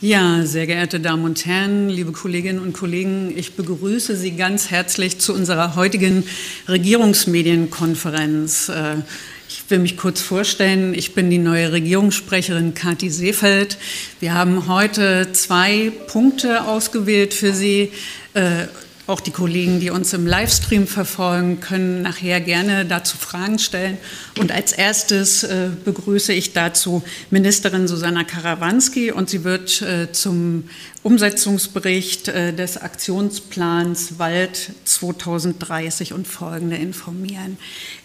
Ja, sehr geehrte Damen und Herren, liebe Kolleginnen und Kollegen, ich begrüße Sie ganz herzlich zu unserer heutigen Regierungsmedienkonferenz. Äh, ich will mich kurz vorstellen. Ich bin die neue Regierungssprecherin Kathi Seefeld. Wir haben heute zwei Punkte ausgewählt für Sie. Auch die Kollegen, die uns im Livestream verfolgen, können nachher gerne dazu Fragen stellen. Und als erstes äh, begrüße ich dazu Ministerin Susanna Karawanski und sie wird äh, zum Umsetzungsbericht äh, des Aktionsplans Wald 2030 und folgende informieren.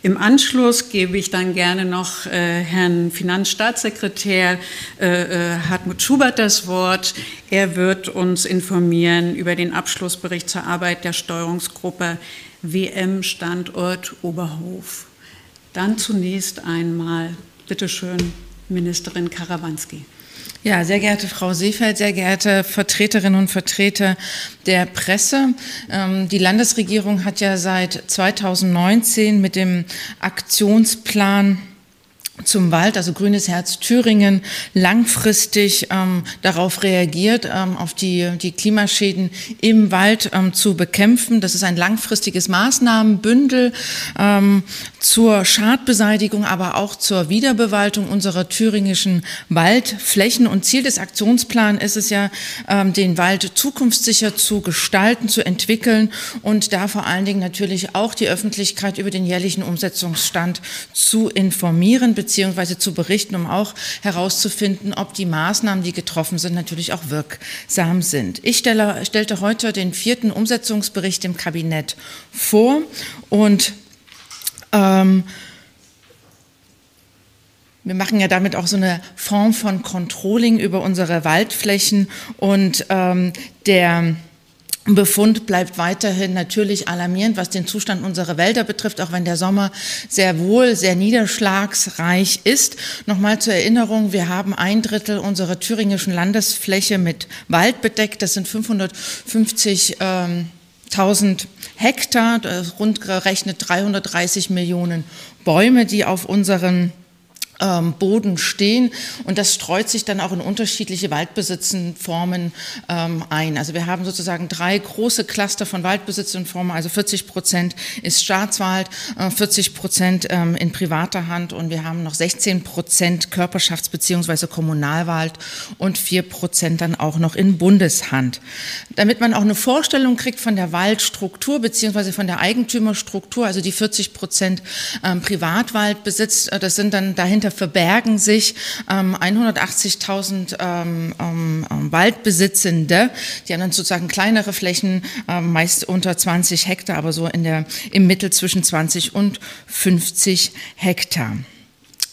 Im Anschluss gebe ich dann gerne noch äh, Herrn Finanzstaatssekretär äh, Hartmut Schubert das Wort. Er wird uns informieren über den Abschlussbericht zur Arbeit der Steuerungsgruppe WM Standort Oberhof. Dann zunächst einmal, bitteschön, Ministerin Karawanski. Ja, sehr geehrte Frau Seefeld, sehr geehrte Vertreterinnen und Vertreter der Presse. Ähm, die Landesregierung hat ja seit 2019 mit dem Aktionsplan zum Wald, also Grünes Herz Thüringen, langfristig ähm, darauf reagiert, ähm, auf die, die Klimaschäden im Wald ähm, zu bekämpfen. Das ist ein langfristiges Maßnahmenbündel ähm, zur Schadbeseitigung, aber auch zur Wiederbewaldung unserer thüringischen Waldflächen. Und Ziel des Aktionsplans ist es ja, ähm, den Wald zukunftssicher zu gestalten, zu entwickeln und da vor allen Dingen natürlich auch die Öffentlichkeit über den jährlichen Umsetzungsstand zu informieren beziehungsweise zu berichten, um auch herauszufinden, ob die Maßnahmen, die getroffen sind, natürlich auch wirksam sind. Ich stelle, stellte heute den vierten Umsetzungsbericht im Kabinett vor und ähm, wir machen ja damit auch so eine Form von Controlling über unsere Waldflächen und ähm, der Befund bleibt weiterhin natürlich alarmierend, was den Zustand unserer Wälder betrifft, auch wenn der Sommer sehr wohl sehr niederschlagsreich ist. Nochmal zur Erinnerung, wir haben ein Drittel unserer thüringischen Landesfläche mit Wald bedeckt. Das sind 550 ähm, 1000 Hektar, rund gerechnet 330 Millionen Bäume, die auf unseren ähm, Boden stehen und das streut sich dann auch in unterschiedliche Waldbesitzenformen ähm, ein. Also wir haben sozusagen drei große Cluster von Waldbesitzenformen, also 40 Prozent ist Staatswald, äh, 40 Prozent ähm, in privater Hand und wir haben noch 16 Prozent Körperschafts- bzw. Kommunalwald und 4 Prozent dann auch noch in Bundeshand. Damit man auch eine Vorstellung kriegt von der Waldstruktur bzw. von der Eigentümerstruktur, also die 40 Prozent ähm, Privatwald besitzt, äh, das sind dann dahinter verbergen sich ähm, 180.000 ähm, ähm, ähm, Waldbesitzende. Die haben dann sozusagen kleinere Flächen, ähm, meist unter 20 Hektar, aber so in der, im Mittel zwischen 20 und 50 Hektar.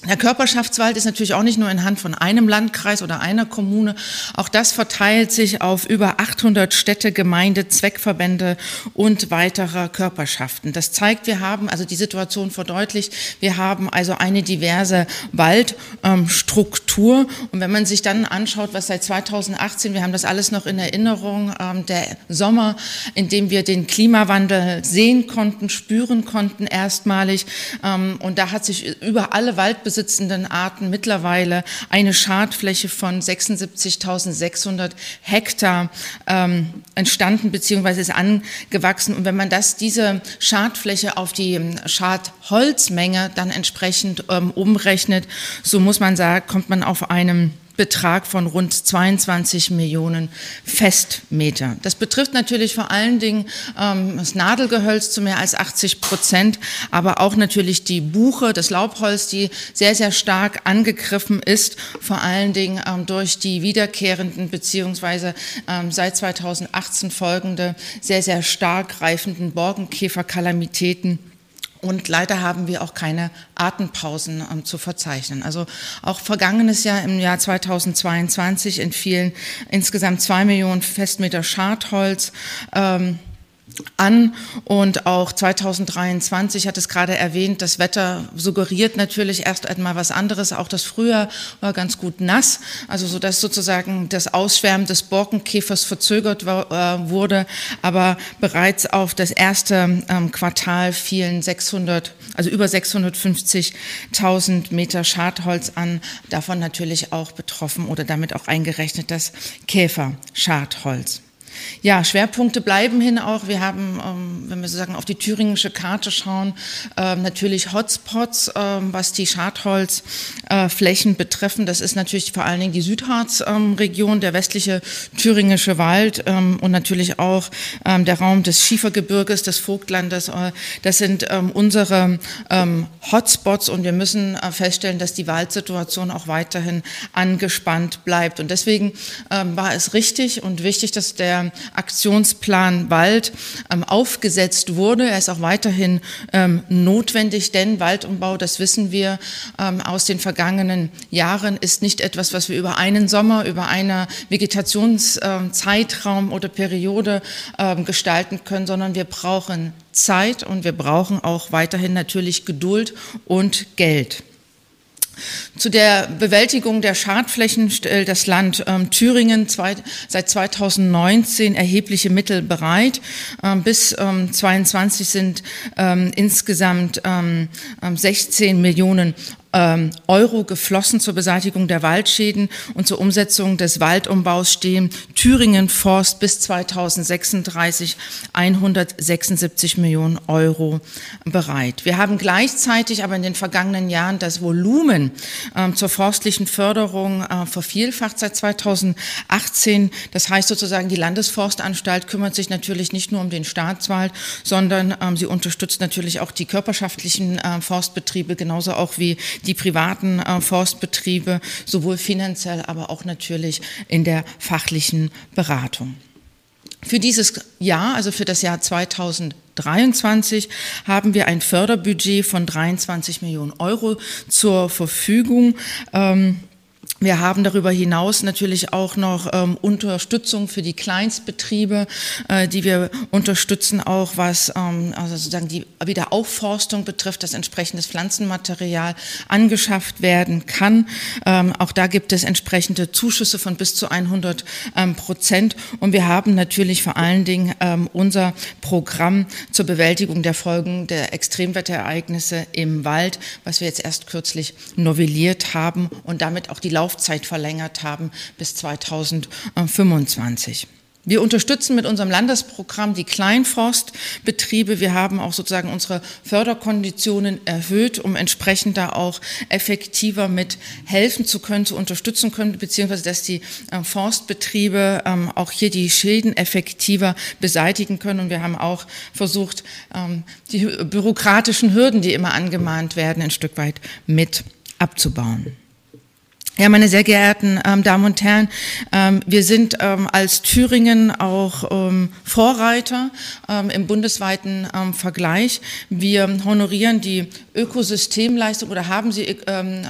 Der Körperschaftswald ist natürlich auch nicht nur in Hand von einem Landkreis oder einer Kommune. Auch das verteilt sich auf über 800 Städte, Gemeinde, Zweckverbände und weiterer Körperschaften. Das zeigt, wir haben also die Situation verdeutlicht. Wir haben also eine diverse Waldstruktur. Und wenn man sich dann anschaut, was seit 2018, wir haben das alles noch in Erinnerung, ähm, der Sommer, in dem wir den Klimawandel sehen konnten, spüren konnten erstmalig. Ähm, und da hat sich über alle Waldbesitzungen besitzenden Arten mittlerweile eine Schadfläche von 76.600 Hektar ähm, entstanden bzw. ist angewachsen. Und wenn man das, diese Schadfläche auf die ähm, Schadholzmenge dann entsprechend ähm, umrechnet, so muss man sagen, kommt man auf einem Betrag von rund 22 Millionen Festmeter. Das betrifft natürlich vor allen Dingen ähm, das Nadelgehölz zu mehr als 80 Prozent, aber auch natürlich die Buche, das Laubholz, die sehr, sehr stark angegriffen ist, vor allen Dingen ähm, durch die wiederkehrenden beziehungsweise ähm, seit 2018 folgende sehr, sehr stark reifenden Borkenkäferkalamitäten und leider haben wir auch keine Atempausen ähm, zu verzeichnen. Also auch vergangenes Jahr im Jahr 2022 entfielen insgesamt zwei Millionen Festmeter Schadholz. Ähm, an und auch 2023 hat es gerade erwähnt, das Wetter suggeriert natürlich erst einmal was anderes. Auch das Frühjahr war ganz gut nass, also so dass sozusagen das Ausschwärmen des Borkenkäfers verzögert äh, wurde, aber bereits auf das erste ähm, Quartal fielen 600, also über 650.000 Meter Schadholz an, davon natürlich auch betroffen oder damit auch eingerechnet das Käferschadholz. Ja, Schwerpunkte bleiben hin auch. Wir haben, ähm, wenn wir sozusagen auf die thüringische Karte schauen, ähm, natürlich Hotspots, ähm, was die Schadholzflächen betreffen. Das ist natürlich vor allen Dingen die Südharzregion, der westliche thüringische Wald und natürlich auch der Raum des Schiefergebirges, des Vogtlandes. Äh, das sind unsere Hotspots und wir müssen äh, feststellen, dass die Waldsituation auch weiterhin angespannt bleibt. Und deswegen war es richtig und wichtig, dass der Aktionsplan Wald ähm, aufgesetzt wurde. Er ist auch weiterhin ähm, notwendig, denn Waldumbau, das wissen wir ähm, aus den vergangenen Jahren, ist nicht etwas, was wir über einen Sommer, über einen Vegetationszeitraum oder Periode gestalten können, sondern wir brauchen Zeit und wir brauchen auch weiterhin natürlich Geduld und Geld. Zu der Bewältigung der Schadflächen stellt das Land ähm, Thüringen zwei, seit 2019 erhebliche Mittel bereit. Ähm, bis ähm, 22 sind ähm, insgesamt 16 ähm, Millionen ähm, Euro geflossen zur Beseitigung der Waldschäden und zur Umsetzung des Waldumbaus stehen Thüringen Forst bis 2036 176 Millionen Euro bereit. Wir haben gleichzeitig aber in den vergangenen Jahren das Volumen ähm, zur forstlichen Förderung äh, vervielfacht seit 2018. Das heißt sozusagen, die Landesforstanstalt kümmert sich natürlich nicht nur um den Staatswald, sondern ähm, sie unterstützt natürlich auch die körperschaftlichen äh, Forstbetriebe genauso auch wie die privaten äh, Forstbetriebe, sowohl finanziell, aber auch natürlich in der fachlichen Beratung. Für dieses Jahr, also für das Jahr 2023, haben wir ein Förderbudget von 23 Millionen Euro zur Verfügung. Ähm, wir haben darüber hinaus natürlich auch noch ähm, Unterstützung für die Kleinstbetriebe, äh, die wir unterstützen, auch was ähm, also sozusagen die Wiederaufforstung betrifft, dass entsprechendes Pflanzenmaterial angeschafft werden kann. Ähm, auch da gibt es entsprechende Zuschüsse von bis zu 100 ähm, Prozent. Und wir haben natürlich vor allen Dingen ähm, unser Programm zur Bewältigung der Folgen der Extremwetterereignisse im Wald, was wir jetzt erst kürzlich novelliert haben und damit auch die Lauf Laufzeit verlängert haben bis 2025. Wir unterstützen mit unserem Landesprogramm die Kleinforstbetriebe. Wir haben auch sozusagen unsere Förderkonditionen erhöht, um entsprechend da auch effektiver mit helfen zu können, zu unterstützen können, beziehungsweise dass die äh, Forstbetriebe ähm, auch hier die Schäden effektiver beseitigen können. Und wir haben auch versucht, ähm, die bürokratischen Hürden, die immer angemahnt werden, ein Stück weit mit abzubauen. Ja, meine sehr geehrten ähm, Damen und Herren, ähm, wir sind ähm, als Thüringen auch ähm, Vorreiter ähm, im bundesweiten ähm, Vergleich. Wir honorieren die Ökosystemleistung oder haben sie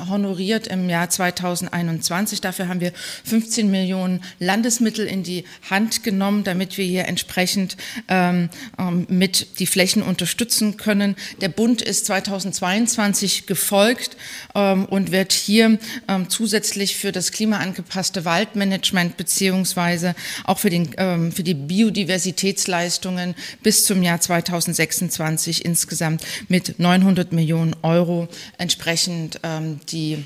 honoriert im Jahr 2021. Dafür haben wir 15 Millionen Landesmittel in die Hand genommen, damit wir hier entsprechend mit die Flächen unterstützen können. Der Bund ist 2022 gefolgt und wird hier zusätzlich zusätzlich für das klimaangepasste Waldmanagement beziehungsweise auch für, den, ähm, für die Biodiversitätsleistungen bis zum Jahr 2026 insgesamt mit 900 Millionen Euro entsprechend ähm, die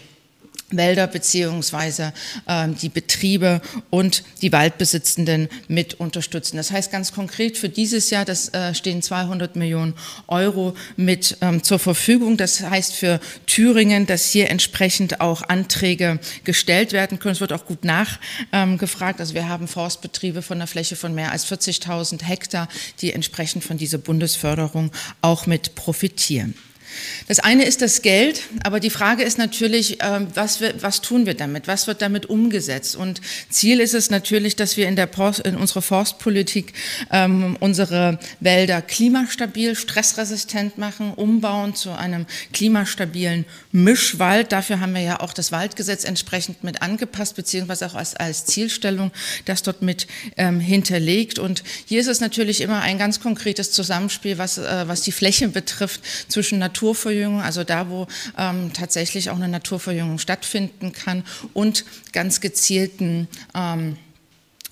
Wälder beziehungsweise ähm, die Betriebe und die Waldbesitzenden mit unterstützen. Das heißt ganz konkret für dieses Jahr, das äh, stehen 200 Millionen Euro mit ähm, zur Verfügung. Das heißt für Thüringen, dass hier entsprechend auch Anträge gestellt werden können. Es wird auch gut nachgefragt. Ähm, also wir haben Forstbetriebe von einer Fläche von mehr als 40.000 Hektar, die entsprechend von dieser Bundesförderung auch mit profitieren. Das eine ist das Geld, aber die Frage ist natürlich, ähm, was, wir, was tun wir damit? Was wird damit umgesetzt? Und Ziel ist es natürlich, dass wir in, der Post, in unserer Forstpolitik ähm, unsere Wälder klimastabil, stressresistent machen, umbauen zu einem klimastabilen Mischwald. Dafür haben wir ja auch das Waldgesetz entsprechend mit angepasst, beziehungsweise auch als, als Zielstellung das dort mit ähm, hinterlegt. Und hier ist es natürlich immer ein ganz konkretes Zusammenspiel, was, äh, was die Fläche betrifft zwischen Natur Naturverjüngung, also da, wo ähm, tatsächlich auch eine Naturverjüngung stattfinden kann und ganz gezielten ähm,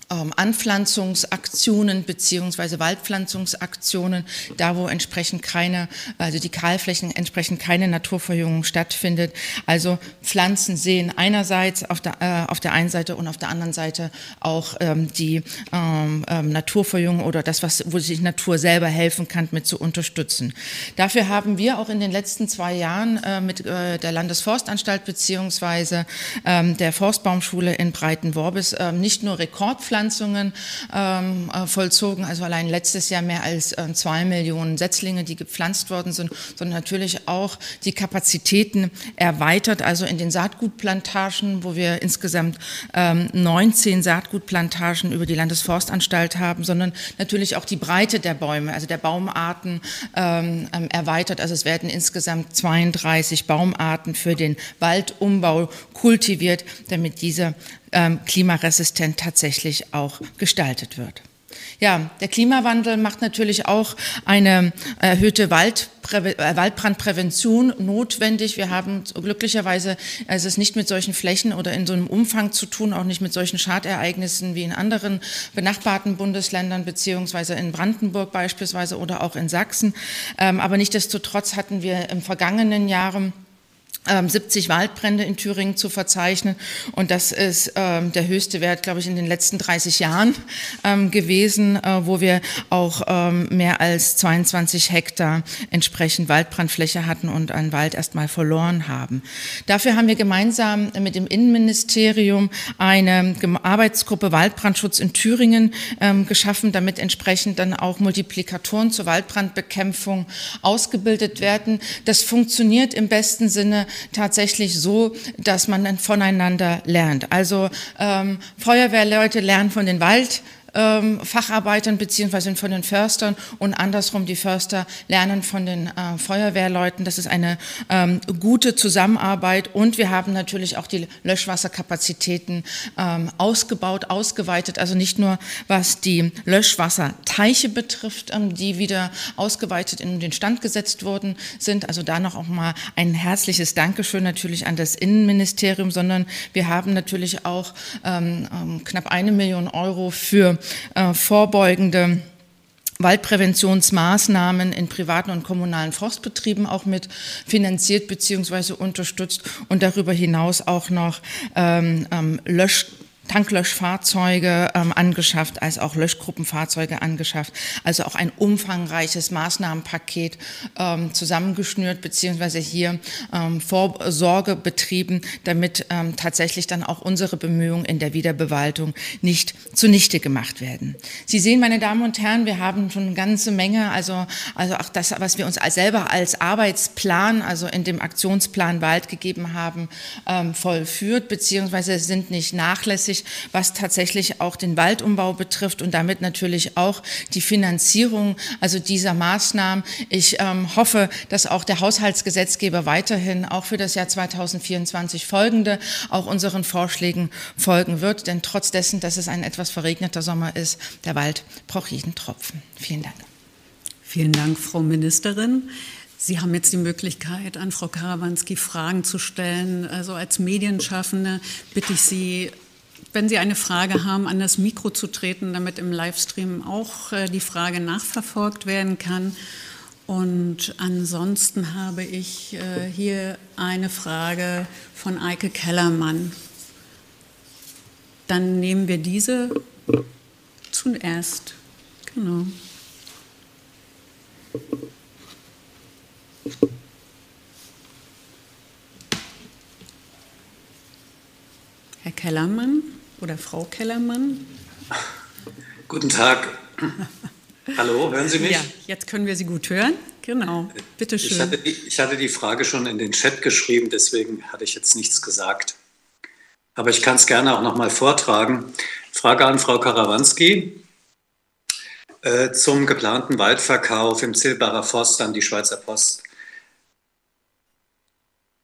Anpflanzungsaktionen beziehungsweise Waldpflanzungsaktionen, da wo entsprechend keine, also die Kahlflächen entsprechend keine Naturverjüngung stattfindet. Also Pflanzen sehen einerseits auf der, äh, auf der einen Seite und auf der anderen Seite auch ähm, die ähm, ähm, Naturverjüngung oder das, was, wo sich Natur selber helfen kann, mit zu unterstützen. Dafür haben wir auch in den letzten zwei Jahren äh, mit äh, der Landesforstanstalt beziehungsweise ähm, der Forstbaumschule in Breitenworbis äh, nicht nur Rekordpflanzen Fortpflanzungen ähm, äh, vollzogen, also allein letztes Jahr mehr als äh, zwei Millionen Setzlinge, die gepflanzt worden sind, sondern natürlich auch die Kapazitäten erweitert, also in den Saatgutplantagen, wo wir insgesamt ähm, 19 Saatgutplantagen über die Landesforstanstalt haben, sondern natürlich auch die Breite der Bäume, also der Baumarten ähm, ähm erweitert. Also es werden insgesamt 32 Baumarten für den Waldumbau kultiviert, damit diese ähm, klimaresistent tatsächlich auch gestaltet wird. Ja, der Klimawandel macht natürlich auch eine erhöhte Waldprä äh, Waldbrandprävention notwendig. Wir haben glücklicherweise also es nicht mit solchen Flächen oder in so einem Umfang zu tun, auch nicht mit solchen Schadereignissen wie in anderen benachbarten Bundesländern beziehungsweise in Brandenburg beispielsweise oder auch in Sachsen. Ähm, aber nichtdestotrotz hatten wir im vergangenen Jahren 70 ähm, Waldbrände in Thüringen zu verzeichnen. Und das ist ähm, der höchste Wert, glaube ich, in den letzten 30 Jahren ähm, gewesen, äh, wo wir auch ähm, mehr als 22 Hektar entsprechend Waldbrandfläche hatten und einen Wald erstmal verloren haben. Dafür haben wir gemeinsam mit dem Innenministerium eine Arbeitsgruppe Waldbrandschutz in Thüringen ähm, geschaffen, damit entsprechend dann auch Multiplikatoren zur Waldbrandbekämpfung ausgebildet werden. Das funktioniert im besten Sinne tatsächlich so, dass man voneinander lernt. Also ähm, Feuerwehrleute lernen von den Wald ähm, Facharbeitern beziehungsweise von den Förstern und andersrum die Förster lernen von den äh, Feuerwehrleuten. Das ist eine ähm, gute Zusammenarbeit und wir haben natürlich auch die Löschwasserkapazitäten ähm, ausgebaut, ausgeweitet. Also nicht nur was die Löschwasserteiche betrifft, ähm, die wieder ausgeweitet in den Stand gesetzt worden sind. Also da noch auch mal ein herzliches Dankeschön natürlich an das Innenministerium, sondern wir haben natürlich auch ähm, ähm, knapp eine Million Euro für äh, vorbeugende Waldpräventionsmaßnahmen in privaten und kommunalen Forstbetrieben auch mit finanziert bzw. unterstützt und darüber hinaus auch noch ähm, ähm, Lösch Tanklöschfahrzeuge ähm, angeschafft, als auch Löschgruppenfahrzeuge angeschafft. Also auch ein umfangreiches Maßnahmenpaket ähm, zusammengeschnürt, beziehungsweise hier ähm, Vorsorge betrieben, damit ähm, tatsächlich dann auch unsere Bemühungen in der Wiederbewaltung nicht zunichte gemacht werden. Sie sehen, meine Damen und Herren, wir haben schon eine ganze Menge, also, also auch das, was wir uns als selber als Arbeitsplan, also in dem Aktionsplan Wald gegeben haben, ähm, vollführt, beziehungsweise sind nicht nachlässig wichtig, was tatsächlich auch den Waldumbau betrifft und damit natürlich auch die Finanzierung also dieser Maßnahmen. Ich ähm, hoffe, dass auch der Haushaltsgesetzgeber weiterhin auch für das Jahr 2024 folgende auch unseren Vorschlägen folgen wird, denn trotz dessen, dass es ein etwas verregneter Sommer ist, der Wald braucht jeden Tropfen. Vielen Dank. Vielen Dank, Frau Ministerin. Sie haben jetzt die Möglichkeit, an Frau Karawanski Fragen zu stellen. Also als Medienschaffende bitte ich Sie, wenn Sie eine Frage haben, an das Mikro zu treten, damit im Livestream auch äh, die Frage nachverfolgt werden kann. Und ansonsten habe ich äh, hier eine Frage von Eike Kellermann. Dann nehmen wir diese zuerst. Genau. Herr Kellermann oder Frau Kellermann. Guten Tag. Hallo, hören Sie mich? Ja, jetzt können wir Sie gut hören. Genau, bitte schön. Ich hatte, die, ich hatte die Frage schon in den Chat geschrieben, deswegen hatte ich jetzt nichts gesagt. Aber ich kann es gerne auch nochmal vortragen. Frage an Frau Karawanski äh, zum geplanten Waldverkauf im Zilbarer Forst an die Schweizer Post.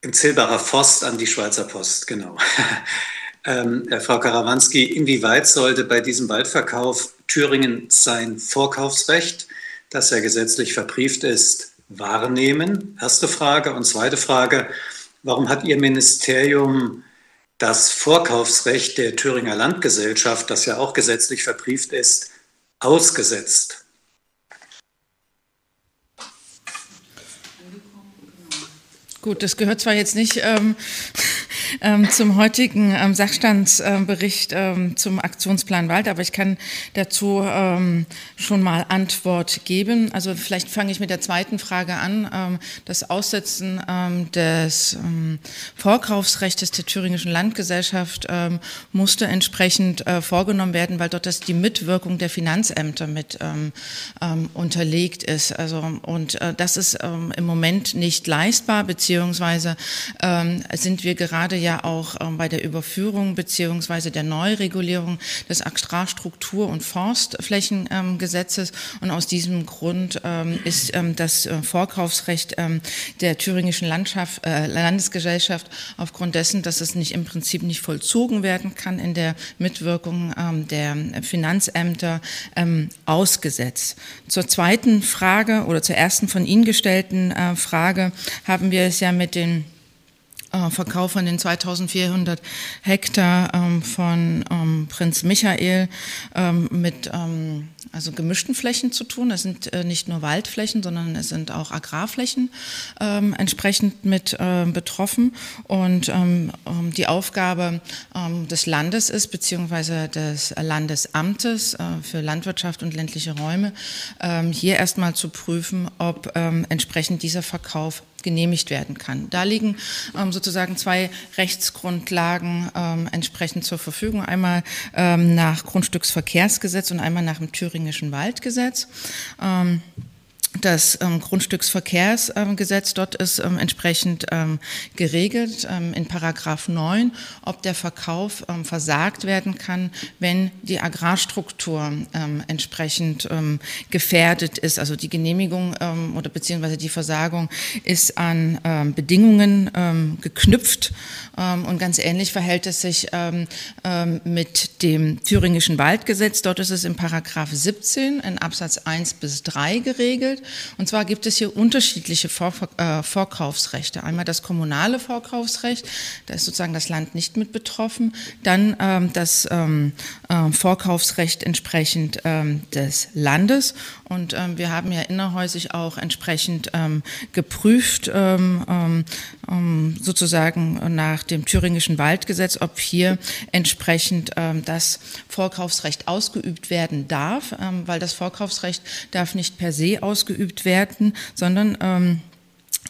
Im Zilbarer Forst an die Schweizer Post, genau. ähm, Frau Karawanski, inwieweit sollte bei diesem Waldverkauf Thüringen sein Vorkaufsrecht das ja gesetzlich verbrieft ist, wahrnehmen? Erste Frage. Und zweite Frage, warum hat Ihr Ministerium das Vorkaufsrecht der Thüringer Landgesellschaft, das ja auch gesetzlich verbrieft ist, ausgesetzt? Gut, das gehört zwar jetzt nicht ähm, ähm, zum heutigen ähm, Sachstandsbericht ähm, zum Aktionsplan Wald, aber ich kann dazu ähm, schon mal Antwort geben. Also vielleicht fange ich mit der zweiten Frage an. Ähm, das Aussetzen des Vorkaufsrechts der thüringischen Landgesellschaft musste entsprechend äh, vorgenommen werden, weil dort das die Mitwirkung der Finanzämter mit unterlegt ist. Also, und äh, das ist im Moment nicht leistbar, beziehungsweise sind wir gerade ja auch ähm, bei der Überführung beziehungsweise der Neuregulierung des Agrarstruktur- und Forstflächengesetzes. Und aus diesem Grund ähm, ist ähm, das äh, Vorkaufsrecht der thüringischen Landschaft, äh, Landesgesellschaft aufgrund dessen, dass es nicht im Prinzip nicht vollzogen werden kann in der Mitwirkung der Finanzämter ausgesetzt. Zur zweiten Frage oder zur ersten von Ihnen gestellten äh, Frage haben wir es ja mit den äh, Verkauf von den 2400 Hektar ähm, von ähm, Prinz Michael ähm, mit ähm, also gemischten Flächen zu tun. Das sind äh, nicht nur Waldflächen, sondern es sind auch Agrarflächen ähm, entsprechend mit äh, betroffen. Und ähm, die Aufgabe des Landes ist, beziehungsweise des Landesamtes äh, für Landwirtschaft und ländliche Räume, hier erstmal zu prüfen, ob entsprechend dieser Verkauf genehmigt werden kann. Da liegen ähm, sozusagen zwei Rechtsgrundlagen ähm, entsprechend zur Verfügung. Einmal ähm, nach Grundstücksverkehrsgesetz und einmal nach dem Thüringischen Waldgesetz. Ähm, das ähm, Grundstücksverkehrsgesetz, ähm, dort ist ähm, entsprechend ähm, geregelt ähm, in Paragraph 9, ob der Verkauf ähm, versagt werden kann, wenn die Agrarstruktur entsprechend gefährdet ist. Also die Genehmigung oder beziehungsweise die Versagung ist an Bedingungen geknüpft und ganz ähnlich verhält es sich mit dem Thüringischen Waldgesetz. Dort ist es in Paragraph 17 in Absatz 1 bis 3 geregelt. Und zwar gibt es hier unterschiedliche Vor äh, Vorkaufsrechte. Einmal das kommunale Vorkaufsrecht, da ist sozusagen das Land nicht mit betroffen. Dann ähm, das ähm, äh, Vorkaufsrecht entsprechend ähm, des Landes. Und ähm, wir haben ja innerhäusig auch entsprechend ähm, geprüft, ähm, sozusagen nach dem thüringischen Waldgesetz, ob hier entsprechend das Vorkaufsrecht ausgeübt werden darf, weil das Vorkaufsrecht darf nicht per se ausgeübt ausgeübt werden, sondern ähm,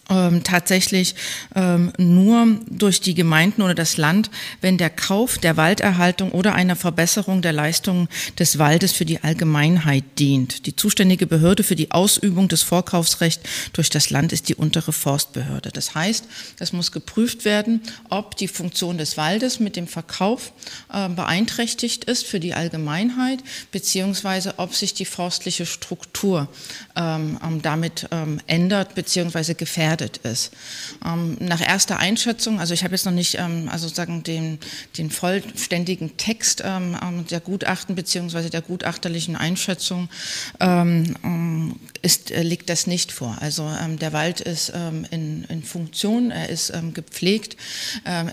ähm, tatsächlich ähm, nur durch die Gemeinden oder das Land, wenn der Kauf der Walderhaltung oder einer Verbesserung der Leistungen des Waldes für die Allgemeinheit dient. Die zuständige Behörde für die Ausübung des Vorkaufsrechts durch das Land ist die untere Forstbehörde. Das heißt, es muss geprüft werden, ob die Funktion des Waldes mit dem Verkauf äh, beeinträchtigt ist für die Allgemeinheit, beziehungsweise ob sich die forstliche Struktur ähm, damit ähm, ändert, beziehungsweise gefährdet gefährdet ist. Ähm, nach erster Einschätzung, also ich habe jetzt noch nicht ähm, also sozusagen den, den vollständigen Text ähm, ähm der Gutachten beziehungsweise der gutachterlichen Einschätzung ähm, ähm, ist, äh, liegt das nicht vor. Also der Wald ist in, in, Funktion, er ist gepflegt,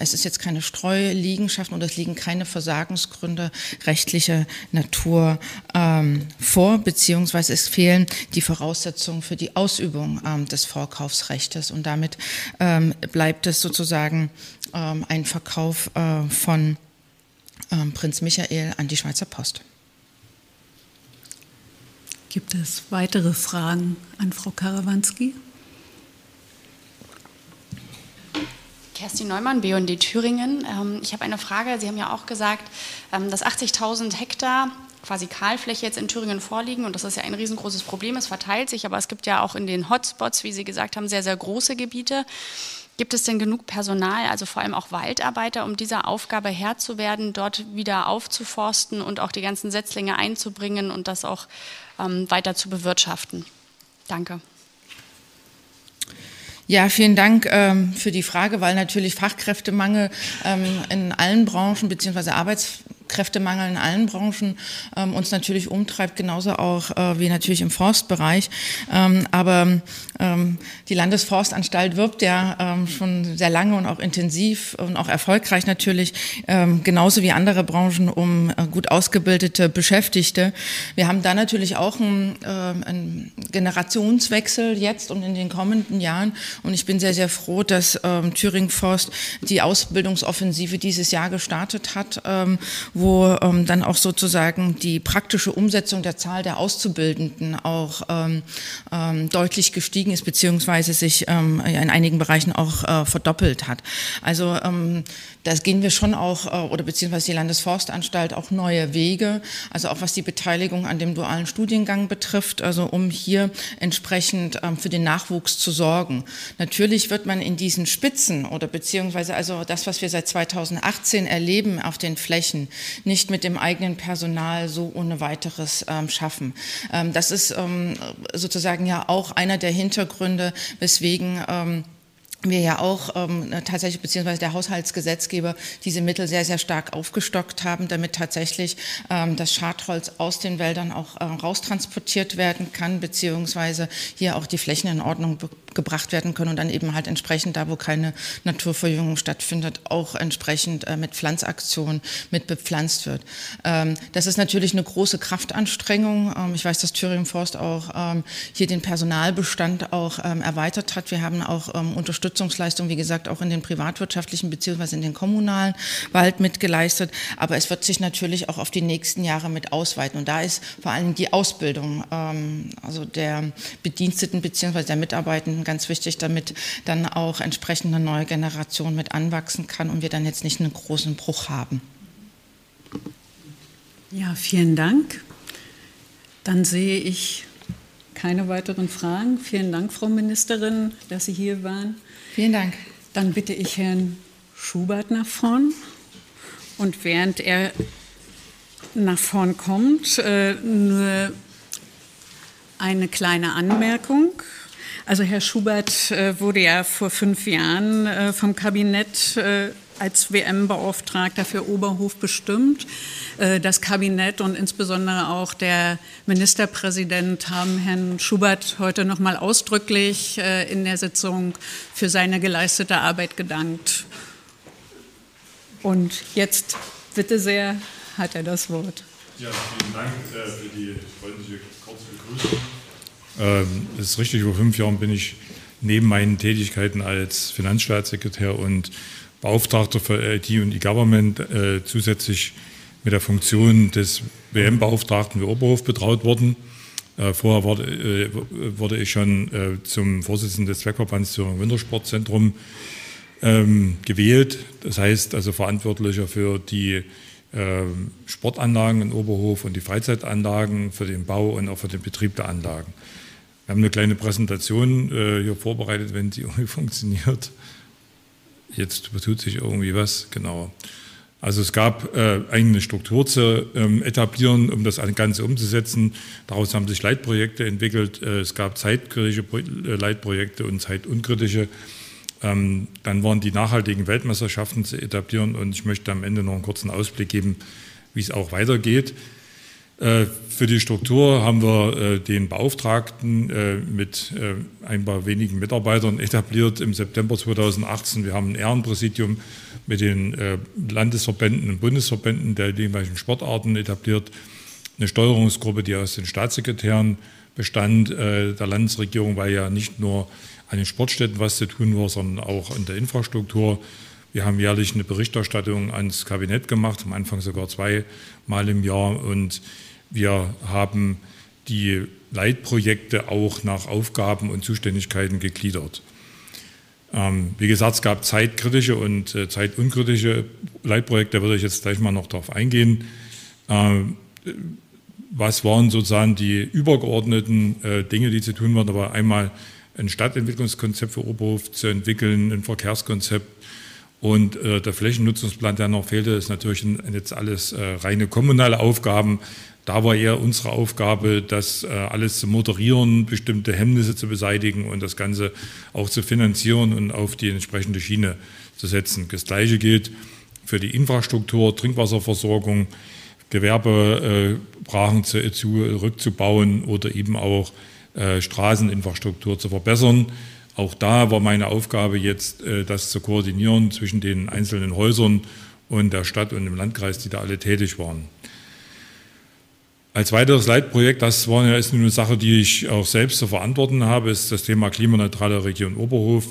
es ist jetzt keine Streuliegenschaft und es liegen keine Versagensgründe rechtlicher Natur vor, beziehungsweise es fehlen die Voraussetzungen für die Ausübung des Vorkaufsrechts. Geschäftes und damit ähm, bleibt es sozusagen ähm, ein Verkauf äh, von ähm, Prinz Michael an die Schweizer Post. Gibt es weitere Fragen an Frau Karawanski? Kerstin Neumann, BND Thüringen. Ähm, ich habe eine Frage. Sie haben ja auch gesagt, ähm, dass 80.000 Hektar quasi Kahlfläche jetzt in Thüringen vorliegen und das ist ja ein riesengroßes Problem. Es verteilt sich, aber es gibt ja auch in den Hotspots, wie Sie gesagt haben, sehr, sehr große Gebiete. Gibt es denn genug Personal, also vor allem auch Waldarbeiter, um dieser Aufgabe Herr zu werden, dort wieder aufzuforsten und auch die ganzen Setzlinge einzubringen und das auch ähm, weiter zu bewirtschaften? Danke. Ja, vielen Dank ähm, für die Frage, weil natürlich Fachkräftemangel ähm, in allen Branchen beziehungsweise Arbeits Kräftemangel in allen Branchen ähm, uns natürlich umtreibt, genauso auch äh, wie natürlich im Forstbereich. Ähm, aber ähm, die Landesforstanstalt wirbt ja ähm, schon sehr lange und auch intensiv und auch erfolgreich natürlich, ähm, genauso wie andere Branchen, um äh, gut ausgebildete Beschäftigte. Wir haben da natürlich auch einen, äh, einen, Generationswechsel jetzt und in den kommenden Jahren. Und ich bin sehr, sehr froh, dass ähm, Thüringen Forst die Ausbildungsoffensive dieses Jahr gestartet hat wo ähm, dann auch sozusagen die praktische Umsetzung der Zahl der Auszubildenden auch ähm, ähm, deutlich gestiegen ist, beziehungsweise sich ähm, in einigen Bereichen auch äh, verdoppelt hat. Also ähm, da gehen wir schon auch, äh, oder beziehungsweise die Landesforstanstalt auch neue Wege, also auch was die Beteiligung an dem dualen Studiengang betrifft, also um hier entsprechend ähm, für den Nachwuchs zu sorgen. Natürlich wird man in diesen Spitzen oder beziehungsweise also das, was wir seit 2018 erleben auf den Flächen, nicht mit dem eigenen Personal so ohne weiteres ähm, schaffen. Ähm, das ist ähm, sozusagen ja auch einer der Hintergründe, weswegen ähm, wir ja auch ähm, tatsächlich, beziehungsweise der Haushaltsgesetzgeber diese Mittel sehr, sehr stark aufgestockt haben, damit tatsächlich ähm, das Schadholz aus den Wäldern auch äh, raustransportiert werden kann, beziehungsweise hier auch die Flächen in Ordnung gebracht werden können und dann eben halt entsprechend da, wo keine Naturverjüngung stattfindet, auch entsprechend äh, mit Pflanzaktionen mit bepflanzt wird. Ähm, das ist natürlich eine große Kraftanstrengung. Ähm, ich weiß, dass Thüringen Forst auch ähm, hier den Personalbestand auch ähm, erweitert hat. Wir haben auch ähm, Unterstützung Unterstützungsleistung, wie gesagt, auch in den privatwirtschaftlichen beziehungsweise in den kommunalen Wald mitgeleistet. Aber es wird sich natürlich auch auf die nächsten Jahre mit ausweiten. Und da ist vor allem die Ausbildung, ähm, also der Bediensteten beziehungsweise der Mitarbeitenden ganz wichtig, damit dann auch entsprechend eine neue Generation mit anwachsen kann und wir dann jetzt nicht einen großen Bruch haben. Ja, vielen Dank. Dann sehe ich keine weiteren Fragen. Vielen Dank, Frau Ministerin, dass Sie hier waren. Vielen Dank. Dann bitte ich Herrn Schubert nach vorn. Und während er nach vorn kommt, äh, nur eine kleine Anmerkung. Also Herr Schubert äh, wurde ja vor fünf Jahren äh, vom Kabinett äh, als WM-Beauftragter für Oberhof bestimmt. Das Kabinett und insbesondere auch der Ministerpräsident haben Herrn Schubert heute noch mal ausdrücklich in der Sitzung für seine geleistete Arbeit gedankt. Und jetzt bitte sehr hat er das Wort. Ja, vielen Dank für die freundliche kurze Begrüßung. Ähm, es ist richtig, vor fünf Jahren bin ich neben meinen Tätigkeiten als Finanzstaatssekretär und Beauftragter für IT und E-Government äh, zusätzlich mit der Funktion des WM-Beauftragten für Oberhof betraut worden. Äh, vorher wurde, äh, wurde, ich schon äh, zum Vorsitzenden des Zweckverbands Thüringen Wintersportzentrum ähm, gewählt. Das heißt also verantwortlicher für die ähm, Sportanlagen in Oberhof und die Freizeitanlagen, für den Bau und auch für den Betrieb der Anlagen. Wir haben eine kleine Präsentation äh, hier vorbereitet, wenn sie irgendwie funktioniert. Jetzt tut sich irgendwie was, genau. Also es gab äh, eine Struktur zu ähm, etablieren, um das Ganze umzusetzen. Daraus haben sich Leitprojekte entwickelt. Äh, es gab zeitkritische äh, Leitprojekte und zeitunkritische. Ähm, dann waren die nachhaltigen Weltmeisterschaften zu etablieren und ich möchte am Ende noch einen kurzen Ausblick geben, wie es auch weitergeht. Äh, für die Struktur haben wir äh, den Beauftragten äh, mit ein paar wenigen Mitarbeitern etabliert im September 2018. Wir haben ein Ehrenpräsidium mit den Landesverbänden und Bundesverbänden der jeweiligen Sportarten etabliert. Eine Steuerungsgruppe, die aus den Staatssekretären bestand der Landesregierung, weil ja nicht nur an den Sportstätten was zu tun war, sondern auch in der Infrastruktur. Wir haben jährlich eine Berichterstattung ans Kabinett gemacht, am Anfang sogar zweimal im Jahr und wir haben die Leitprojekte auch nach Aufgaben und Zuständigkeiten gegliedert. Ähm, wie gesagt, es gab zeitkritische und äh, zeitunkritische Leitprojekte, da würde ich jetzt gleich mal noch darauf eingehen. Ähm, was waren sozusagen die übergeordneten äh, Dinge, die zu tun waren. Da war einmal ein Stadtentwicklungskonzept für Oberhof zu entwickeln, ein Verkehrskonzept und äh, der Flächennutzungsplan, der noch fehlte, ist natürlich jetzt alles äh, reine kommunale Aufgaben. Da war eher unsere Aufgabe, das äh, alles zu moderieren, bestimmte Hemmnisse zu beseitigen und das Ganze auch zu finanzieren und auf die entsprechende Schiene zu setzen. Das Gleiche gilt für die Infrastruktur, Trinkwasserversorgung, Gewerbebrachen zu, zu, rückzubauen oder eben auch äh, Straßeninfrastruktur zu verbessern. Auch da war meine Aufgabe jetzt, äh, das zu koordinieren zwischen den einzelnen Häusern und der Stadt und dem Landkreis, die da alle tätig waren. Als weiteres Leitprojekt, das war ja ist eine Sache, die ich auch selbst zu verantworten habe, ist das Thema klimaneutrale Region Oberhof.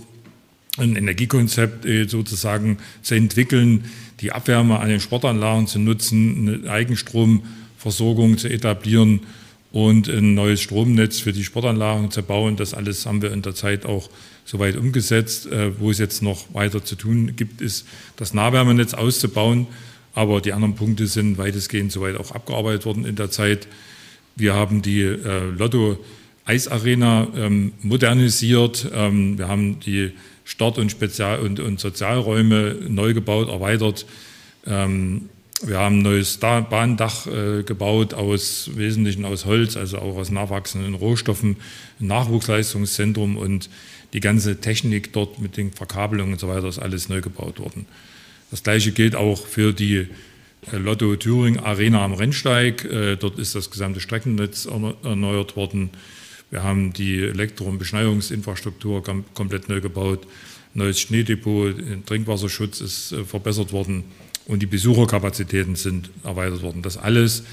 Ein Energiekonzept äh, sozusagen zu entwickeln, die Abwärme an den Sportanlagen zu nutzen, eine Eigenstromversorgung zu etablieren und ein neues Stromnetz für die Sportanlagen zu bauen. Das alles haben wir in der Zeit auch soweit umgesetzt. Äh, wo es jetzt noch weiter zu tun gibt, ist das Nahwärmenetz auszubauen. Aber die anderen Punkte sind weitestgehend soweit auch abgearbeitet worden in der Zeit. Wir haben die äh, Lotto Eisarena ähm, modernisiert. Ähm, wir haben die Start- und Spezial- und, und Sozialräume neu gebaut, erweitert. Ähm, wir haben ein neues Bahndach äh, gebaut, aus Wesentlichen aus Holz, also auch aus nachwachsenden Rohstoffen, ein Nachwuchsleistungszentrum und die ganze Technik dort mit den Verkabelungen und so weiter ist alles neu gebaut worden. Das gleiche gilt auch für die äh, Lotto Thüringen Arena am Rennsteig. Äh, dort ist das gesamte Streckennetz erneuert worden. Wir haben die Elektro- und Beschneiungsinfrastruktur komplett neu gebaut. Neues Schneedepot, Trinkwasserschutz ist verbessert worden und die Besucherkapazitäten sind erweitert worden. Das alles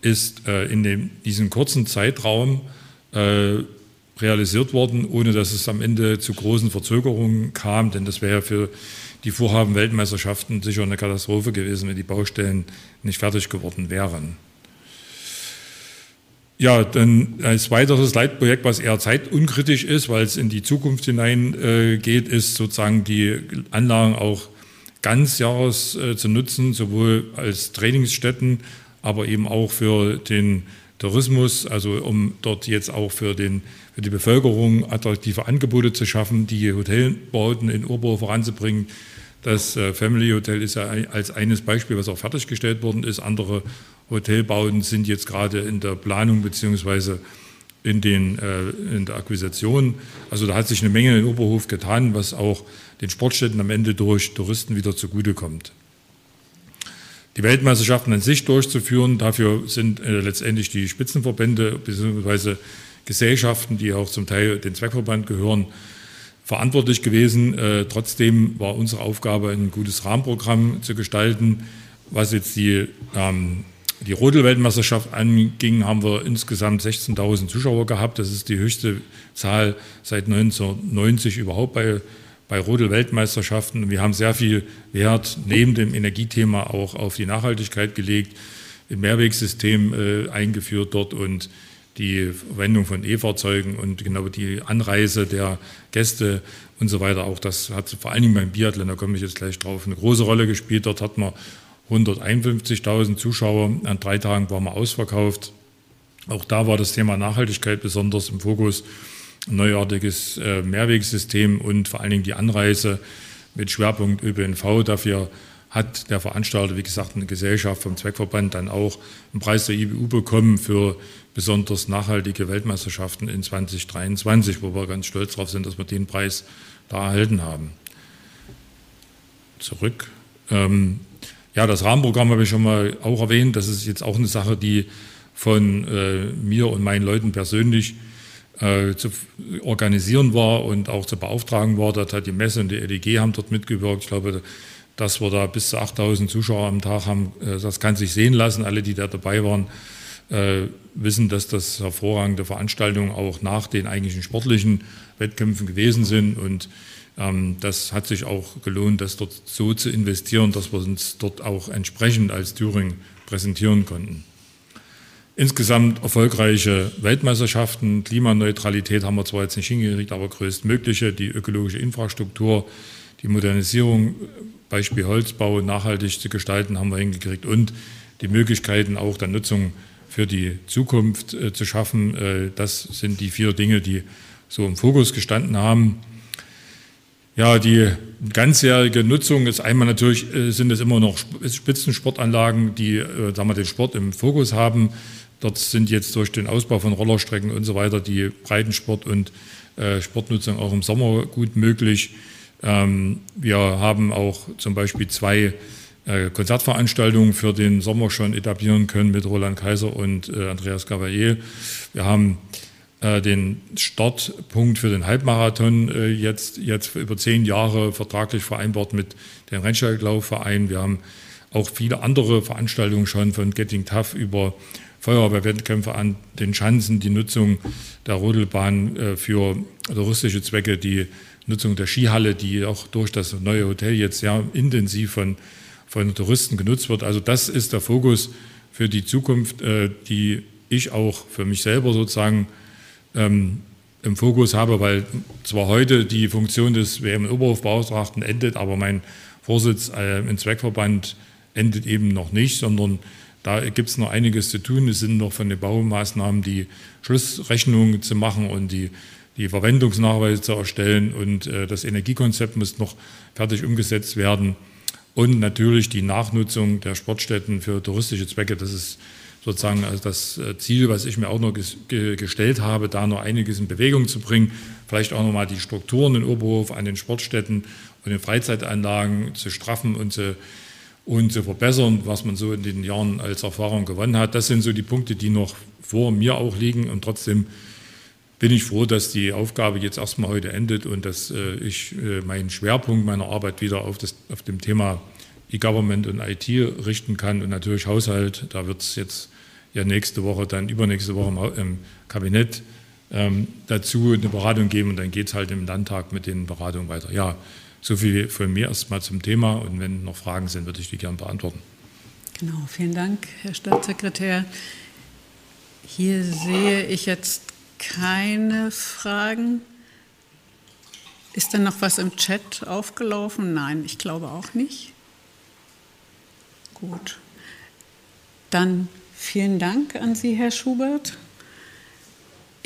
ist äh, in dem, diesem kurzen Zeitraum äh, realisiert worden, ohne dass es am Ende zu großen Verzögerungen kam, denn das wäre für die Vorhaben Weltmeisterschaften sicher eine Katastrophe gewesen, wenn die Baustellen nicht fertig geworden wären. Ja, dann als weiteres Leitprojekt, was eher zeitunkritisch ist, weil es in die Zukunft hineingeht, äh, ist sozusagen die Anlagen auch Ganzjahres äh, zu nutzen, sowohl als Trainingsstätten, aber eben auch für den Tourismus, also um dort jetzt auch für, den, für die Bevölkerung attraktive Angebote zu schaffen, die Hotelbauten in Urbau voranzubringen. Das äh, Family Hotel ist ja als eines Beispiel, was auch fertiggestellt worden ist. Andere Hotelbauten sind jetzt gerade in der Planung beziehungsweise in, den, äh, in der Akquisition. Also da hat sich eine Menge in Oberhof getan, was auch den Sportstätten am Ende durch Touristen wieder zugutekommt. Die Weltmeisterschaften an sich durchzuführen, dafür sind äh, letztendlich die Spitzenverbände bzw. Gesellschaften, die auch zum Teil den Zweckverband gehören, verantwortlich gewesen. Äh, trotzdem war unsere Aufgabe, ein gutes Rahmenprogramm zu gestalten. Was jetzt die, ähm, die Rodel-Weltmeisterschaft anging, haben wir insgesamt 16.000 Zuschauer gehabt. Das ist die höchste Zahl seit 1990 überhaupt bei bei Rodel-Weltmeisterschaften. Wir haben sehr viel Wert neben dem Energiethema auch auf die Nachhaltigkeit gelegt, ein Mehrwegsystem äh, eingeführt dort und die Verwendung von E-Fahrzeugen und genau die Anreise der Gäste und so weiter. Auch das hat vor allen Dingen beim Biathlon, da komme ich jetzt gleich drauf, eine große Rolle gespielt. Dort hat man 151.000 Zuschauer. An drei Tagen waren wir ausverkauft. Auch da war das Thema Nachhaltigkeit besonders im Fokus neuartiges äh, Mehrwegsystem und vor allen Dingen die Anreise mit Schwerpunkt ÖPNV. Dafür hat der Veranstalter, wie gesagt, eine Gesellschaft vom Zweckverband dann auch einen Preis der IBU bekommen für besonders nachhaltige Weltmeisterschaften in 2023, wo wir ganz stolz darauf sind, dass wir den Preis da erhalten haben. Zurück. Ähm, ja, das Rahmenprogramm habe ich schon mal auch erwähnt. Das ist jetzt auch eine Sache, die von äh, mir und meinen Leuten persönlich äh, zu organisieren war und auch zu beauftragen war. Dort hat die Messe und die LEG haben dort mitgewirkt. Ich glaube, dass wir da bis zu 8000 Zuschauer am Tag haben, äh, das kann sich sehen lassen. Alle, die da dabei waren, äh, wissen, dass das hervorragende Veranstaltungen auch nach den eigentlichen sportlichen Wettkämpfen gewesen sind. Und ähm, das hat sich auch gelohnt, das dort so zu investieren, dass wir uns dort auch entsprechend als Thüringen präsentieren konnten. Insgesamt erfolgreiche Weltmeisterschaften, Klimaneutralität haben wir zwar jetzt nicht hingekriegt, aber größtmögliche, die ökologische Infrastruktur, die Modernisierung, Beispiel Holzbau, nachhaltig zu gestalten, haben wir hingekriegt und die Möglichkeiten auch der Nutzung für die Zukunft äh, zu schaffen. Äh, das sind die vier Dinge, die so im Fokus gestanden haben. Ja, die ganzjährige Nutzung ist einmal natürlich, äh, sind es immer noch Spitzensportanlagen, die äh, sagen wir, den Sport im Fokus haben. Dort sind jetzt durch den Ausbau von Rollerstrecken und so weiter die Breitensport und äh, Sportnutzung auch im Sommer gut möglich. Ähm, wir haben auch zum Beispiel zwei Konzertveranstaltungen für den Sommer schon etablieren können mit Roland Kaiser und Andreas Cavalier. Wir haben äh, den Startpunkt für den Halbmarathon äh, jetzt, jetzt über zehn Jahre vertraglich vereinbart mit dem Rennsteiglaufverein. Wir haben auch viele andere Veranstaltungen schon von Getting Tough über Feuerwehrwettkämpfe an den Schanzen, die Nutzung der Rodelbahn äh, für touristische Zwecke, die Nutzung der Skihalle, die auch durch das neue Hotel jetzt sehr intensiv von, von Touristen genutzt wird. Also das ist der Fokus für die Zukunft, die ich auch für mich selber sozusagen ähm, im Fokus habe, weil zwar heute die Funktion des WM- Oberhofbeauftragten endet, aber mein Vorsitz äh, im Zweckverband endet eben noch nicht, sondern da gibt es noch einiges zu tun. Es sind noch von den Baumaßnahmen die Schlussrechnungen zu machen und die, die Verwendungsnachweise zu erstellen und äh, das Energiekonzept muss noch fertig umgesetzt werden und natürlich die Nachnutzung der Sportstätten für touristische Zwecke. Das ist sozusagen also das äh, Ziel, was ich mir auch noch gestellt habe, da noch einiges in Bewegung zu bringen, vielleicht auch nochmal die Strukturen in Oberhof an den Sportstätten und den Freizeitanlagen zu straffen und zu, und zu verbessern, was man so in den Jahren als Erfahrung gewonnen hat. Das sind so die Punkte, die noch vor mir auch liegen und trotzdem bin ich froh, dass die Aufgabe jetzt erstmal heute endet und dass äh, ich äh, meinen Schwerpunkt meiner Arbeit wieder auf, das, auf dem Thema E-Government und IT richten kann und natürlich Haushalt. Da wird es jetzt ja nächste Woche, dann übernächste Woche im, Kabinett ähm, dazu eine Beratung geben und dann geht es halt im Landtag mit den Beratungen weiter. Ja, so viel von mir erstmal zum Thema und wenn noch Fragen sind, würde ich die gerne beantworten. Genau, vielen Dank, Herr Staatssekretär. Hier sehe ich jetzt keine Fragen. Ist denn noch was im Chat aufgelaufen? Nein, ich glaube auch nicht. Gut. Dann vielen Dank an Sie, Herr Schubert.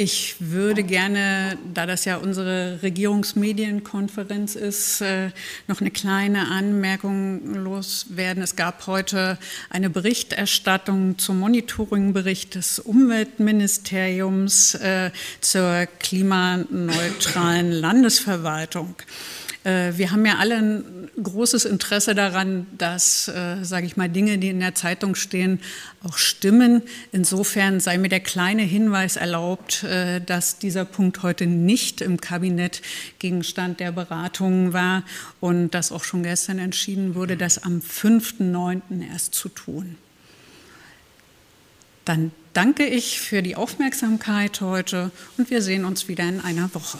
Ich würde gerne, da das ja unsere Regierungsmedienkonferenz ist, äh, noch eine kleine Anmerkung loswerden. Es gab heute eine Berichterstattung zum Monitoringbericht des Umweltministeriums äh, zur klimaneutralen Landesverwaltung. Äh, wir haben ja alle ein großes Interesse daran, dass, äh, sage ich mal, Dinge, die in der Zeitung stehen, auch stimmen. Insofern sei mir der kleine Hinweis erlaubt, äh, dass dieser Punkt heute nicht im Kabinett Gegenstand der Beratungen war und dass auch schon gestern entschieden wurde, das am 5.9. erst zu tun. Dann danke ich für die Aufmerksamkeit heute und wir sehen uns wieder in einer Woche.